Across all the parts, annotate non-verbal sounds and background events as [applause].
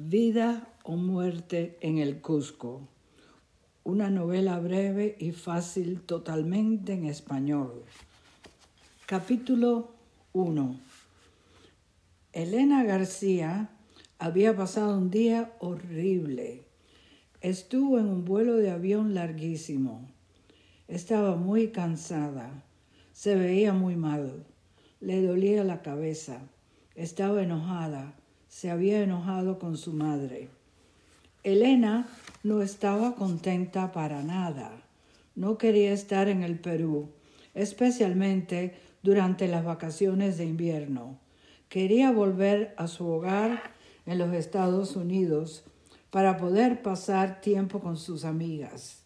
Vida o muerte en el Cusco. Una novela breve y fácil totalmente en español. Capítulo 1. Elena García había pasado un día horrible. Estuvo en un vuelo de avión larguísimo. Estaba muy cansada. Se veía muy mal. Le dolía la cabeza. Estaba enojada se había enojado con su madre. Elena no estaba contenta para nada. No quería estar en el Perú, especialmente durante las vacaciones de invierno. Quería volver a su hogar en los Estados Unidos para poder pasar tiempo con sus amigas.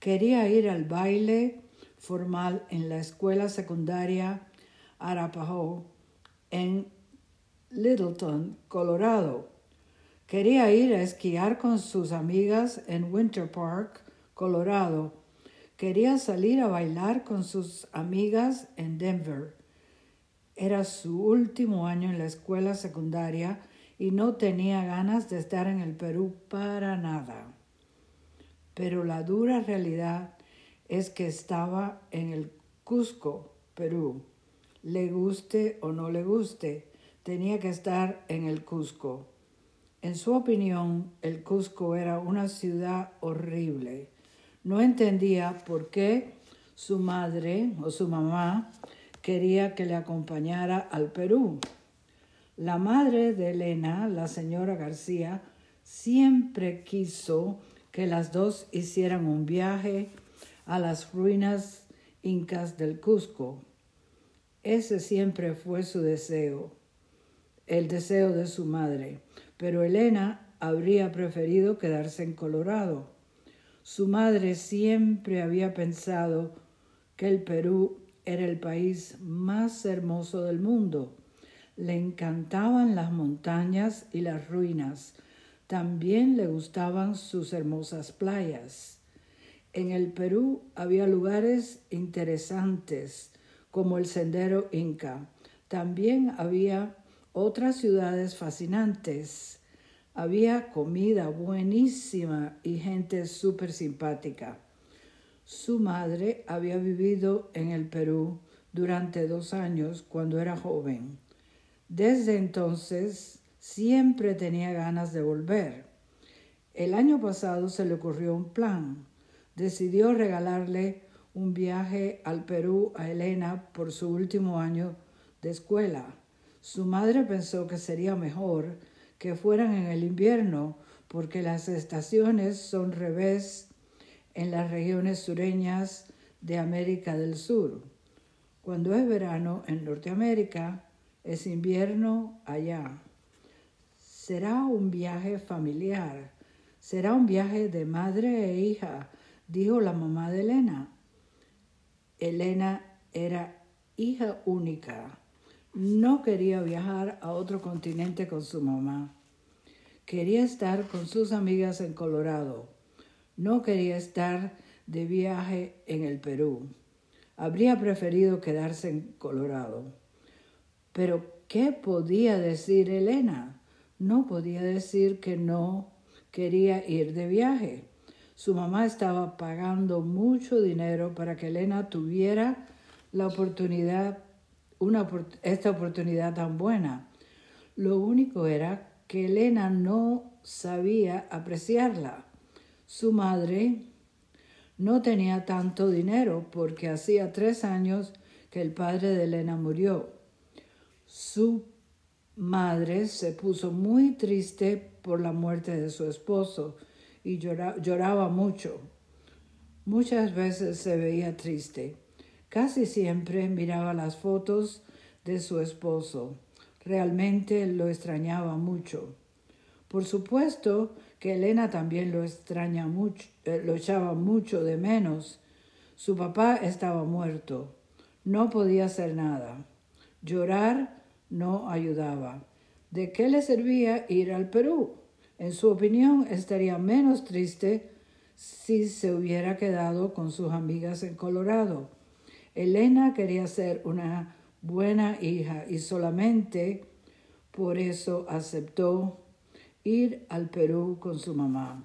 Quería ir al baile formal en la escuela secundaria Arapahoe en Littleton, Colorado. Quería ir a esquiar con sus amigas en Winter Park, Colorado. Quería salir a bailar con sus amigas en Denver. Era su último año en la escuela secundaria y no tenía ganas de estar en el Perú para nada. Pero la dura realidad es que estaba en el Cusco, Perú. Le guste o no le guste, tenía que estar en el Cusco. En su opinión, el Cusco era una ciudad horrible. No entendía por qué su madre o su mamá quería que le acompañara al Perú. La madre de Elena, la señora García, siempre quiso que las dos hicieran un viaje a las ruinas incas del Cusco. Ese siempre fue su deseo el deseo de su madre, pero Elena habría preferido quedarse en Colorado. Su madre siempre había pensado que el Perú era el país más hermoso del mundo. Le encantaban las montañas y las ruinas. También le gustaban sus hermosas playas. En el Perú había lugares interesantes como el Sendero Inca. También había otras ciudades fascinantes. Había comida buenísima y gente súper simpática. Su madre había vivido en el Perú durante dos años cuando era joven. Desde entonces siempre tenía ganas de volver. El año pasado se le ocurrió un plan. Decidió regalarle un viaje al Perú a Elena por su último año de escuela. Su madre pensó que sería mejor que fueran en el invierno porque las estaciones son revés en las regiones sureñas de América del Sur. Cuando es verano en Norteamérica, es invierno allá. Será un viaje familiar, será un viaje de madre e hija, dijo la mamá de Elena. Elena era hija única no quería viajar a otro continente con su mamá. Quería estar con sus amigas en Colorado. No quería estar de viaje en el Perú. Habría preferido quedarse en Colorado. Pero, ¿qué podía decir Elena? No podía decir que no quería ir de viaje. Su mamá estaba pagando mucho dinero para que Elena tuviera la oportunidad una, esta oportunidad tan buena. Lo único era que Elena no sabía apreciarla. Su madre no tenía tanto dinero porque hacía tres años que el padre de Elena murió. Su madre se puso muy triste por la muerte de su esposo y lloraba mucho. Muchas veces se veía triste. Casi siempre miraba las fotos de su esposo. Realmente lo extrañaba mucho. Por supuesto que Elena también lo extraña mucho, eh, lo echaba mucho de menos. Su papá estaba muerto. No podía hacer nada. Llorar no ayudaba. ¿De qué le servía ir al Perú? En su opinión, estaría menos triste si se hubiera quedado con sus amigas en Colorado. Elena quería ser una buena hija y solamente por eso aceptó ir al Perú con su mamá.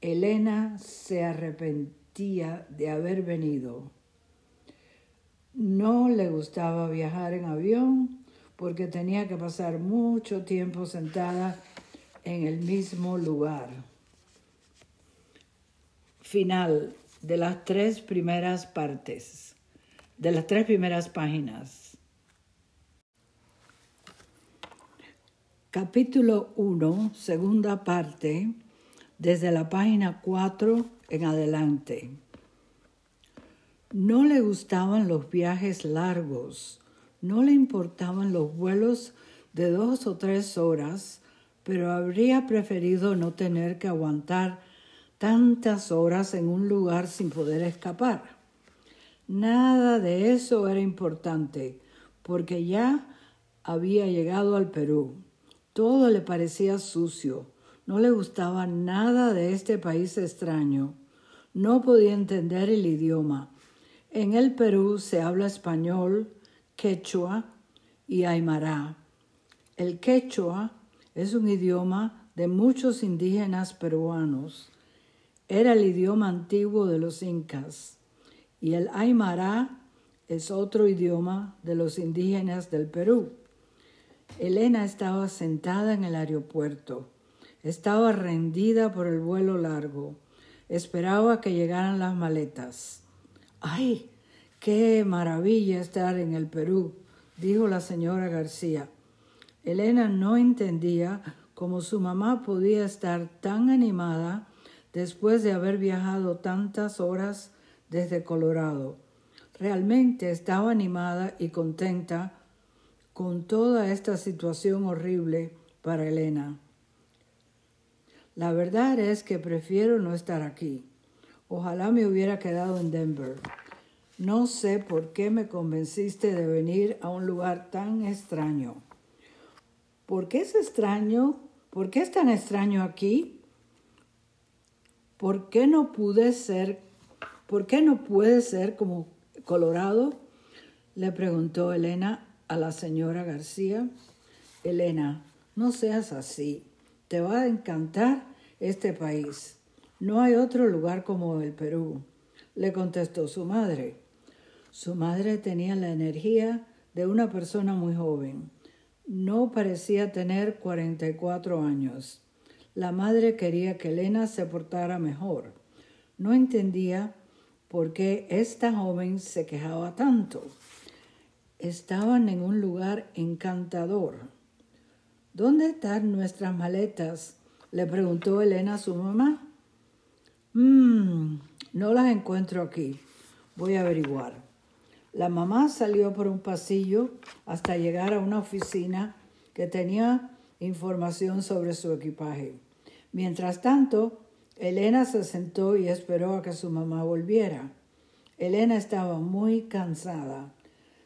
Elena se arrepentía de haber venido. No le gustaba viajar en avión porque tenía que pasar mucho tiempo sentada en el mismo lugar. Final de las tres primeras partes, de las tres primeras páginas. Capítulo 1, segunda parte, desde la página 4 en adelante. No le gustaban los viajes largos, no le importaban los vuelos de dos o tres horas, pero habría preferido no tener que aguantar tantas horas en un lugar sin poder escapar. Nada de eso era importante, porque ya había llegado al Perú. Todo le parecía sucio, no le gustaba nada de este país extraño, no podía entender el idioma. En el Perú se habla español, quechua y aymara. El quechua es un idioma de muchos indígenas peruanos. Era el idioma antiguo de los incas y el aymara es otro idioma de los indígenas del Perú. Elena estaba sentada en el aeropuerto. Estaba rendida por el vuelo largo. Esperaba que llegaran las maletas. ¡Ay! ¡Qué maravilla estar en el Perú! dijo la señora García. Elena no entendía cómo su mamá podía estar tan animada después de haber viajado tantas horas desde Colorado. Realmente estaba animada y contenta con toda esta situación horrible para Elena. La verdad es que prefiero no estar aquí. Ojalá me hubiera quedado en Denver. No sé por qué me convenciste de venir a un lugar tan extraño. ¿Por qué es extraño? ¿Por qué es tan extraño aquí? ¿Por qué no pude ser, por qué no puede ser como Colorado? Le preguntó Elena a la señora García. Elena, no seas así. Te va a encantar este país. No hay otro lugar como el Perú, le contestó su madre. Su madre tenía la energía de una persona muy joven. No parecía tener 44 años. La madre quería que Elena se portara mejor. No entendía por qué esta joven se quejaba tanto. Estaban en un lugar encantador. ¿Dónde están nuestras maletas? le preguntó Elena a su mamá. Mmm, no las encuentro aquí. Voy a averiguar. La mamá salió por un pasillo hasta llegar a una oficina que tenía información sobre su equipaje. Mientras tanto, Elena se sentó y esperó a que su mamá volviera. Elena estaba muy cansada.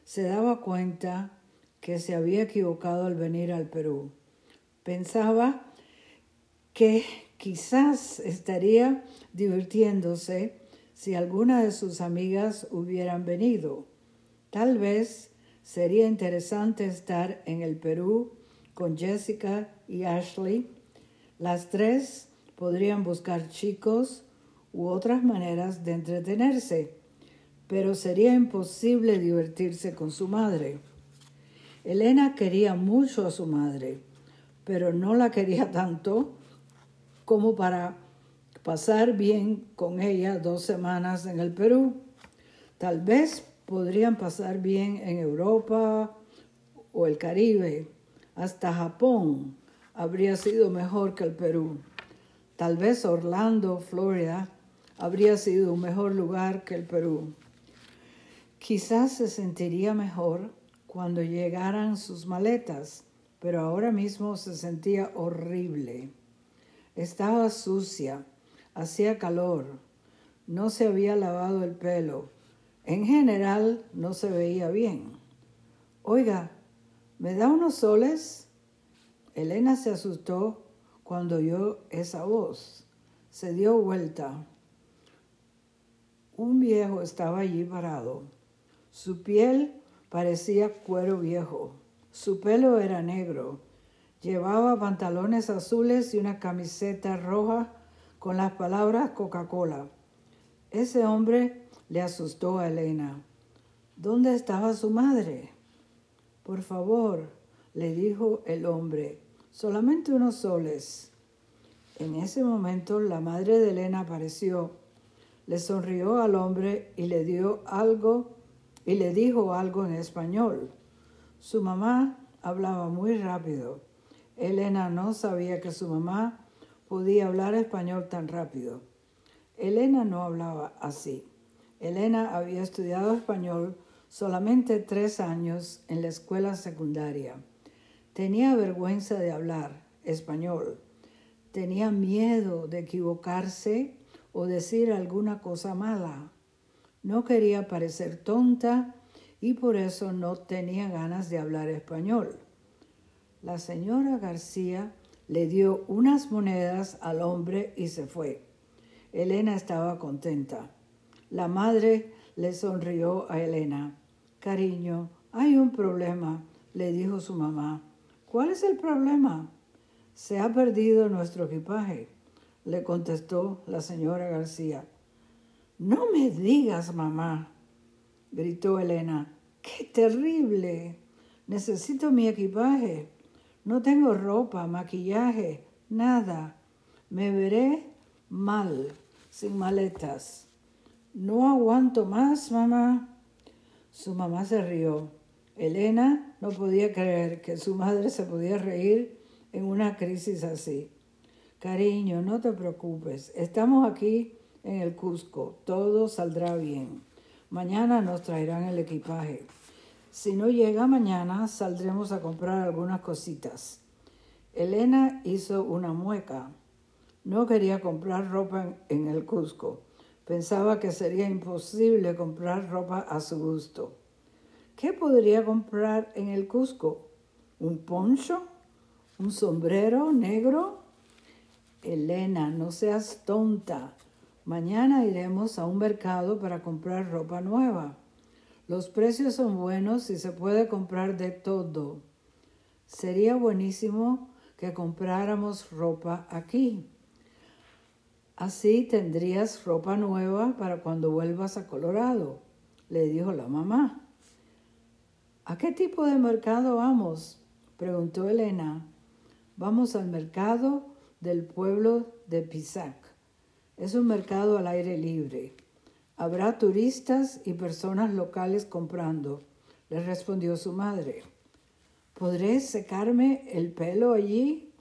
Se daba cuenta que se había equivocado al venir al Perú. Pensaba que quizás estaría divirtiéndose si alguna de sus amigas hubieran venido. Tal vez sería interesante estar en el Perú con Jessica y Ashley. Las tres podrían buscar chicos u otras maneras de entretenerse, pero sería imposible divertirse con su madre. Elena quería mucho a su madre, pero no la quería [laughs] tanto como para pasar bien con ella dos semanas en el Perú. Tal vez podrían pasar bien en Europa o el Caribe, hasta Japón habría sido mejor que el Perú. Tal vez Orlando, Florida, habría sido un mejor lugar que el Perú. Quizás se sentiría mejor cuando llegaran sus maletas, pero ahora mismo se sentía horrible. Estaba sucia, hacía calor, no se había lavado el pelo, en general no se veía bien. Oiga, ¿me da unos soles? Elena se asustó cuando oyó esa voz. Se dio vuelta. Un viejo estaba allí parado. Su piel parecía cuero viejo. Su pelo era negro Llevaba pantalones azules y una camiseta roja con las palabras Coca-Cola. Ese hombre le asustó a Elena. ¿Dónde estaba su madre? Por favor, le dijo el hombre, solamente unos soles. En ese momento la madre de Elena apareció, le sonrió al hombre y le dio algo y le dijo algo en español. Su mamá hablaba muy rápido. Elena no sabía que su mamá podía hablar español tan rápido. Elena no hablaba así. Elena había estudiado español solamente tres años en la escuela secundaria. Tenía vergüenza de hablar español. Tenía miedo de equivocarse o decir alguna cosa mala. No quería parecer tonta y por eso no tenía ganas de hablar español. La señora García le dio unas monedas al hombre y se fue. Elena estaba contenta. La madre le sonrió a Elena. Cariño, hay un problema, le dijo su mamá. ¿Cuál es el problema? Se ha perdido nuestro equipaje, le contestó la señora García. No me digas, mamá, gritó Elena. ¡Qué terrible! Necesito mi equipaje. No tengo ropa, maquillaje, nada. Me veré mal, sin maletas. No aguanto más, mamá. Su mamá se rió. Elena no podía creer que su madre se podía reír en una crisis así. Cariño, no te preocupes. Estamos aquí en el Cusco. Todo saldrá bien. Mañana nos traerán el equipaje. Si no llega mañana, saldremos a comprar algunas cositas. Elena hizo una mueca. No quería comprar ropa en el Cusco. Pensaba que sería imposible comprar ropa a su gusto. ¿Qué podría comprar en el Cusco? ¿Un poncho? ¿Un sombrero negro? Elena, no seas tonta. Mañana iremos a un mercado para comprar ropa nueva. Los precios son buenos y se puede comprar de todo. Sería buenísimo que compráramos ropa aquí. Así tendrías ropa nueva para cuando vuelvas a Colorado, le dijo la mamá. ¿A qué tipo de mercado vamos? preguntó Elena. Vamos al mercado del pueblo de Pisac. Es un mercado al aire libre. Habrá turistas y personas locales comprando, le respondió su madre. ¿Podré secarme el pelo allí?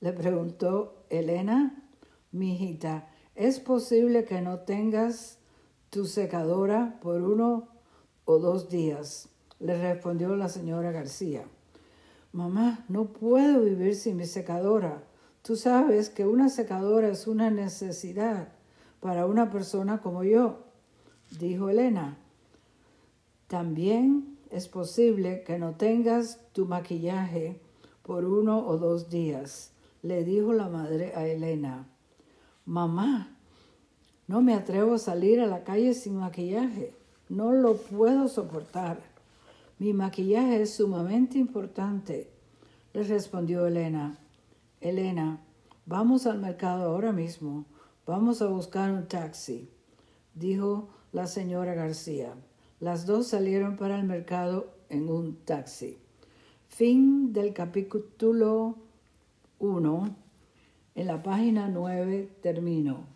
Le preguntó Elena. Mi hijita, ¿es posible que no tengas tu secadora por uno o dos días? Le respondió la señora García. Mamá, no puedo vivir sin mi secadora. Tú sabes que una secadora es una necesidad para una persona como yo, dijo Elena. También es posible que no tengas tu maquillaje por uno o dos días, le dijo la madre a Elena. Mamá, no me atrevo a salir a la calle sin maquillaje. No lo puedo soportar. Mi maquillaje es sumamente importante, le respondió Elena. Elena, vamos al mercado ahora mismo. Vamos a buscar un taxi, dijo la señora García. Las dos salieron para el mercado en un taxi. Fin del capítulo 1. En la página 9 termino.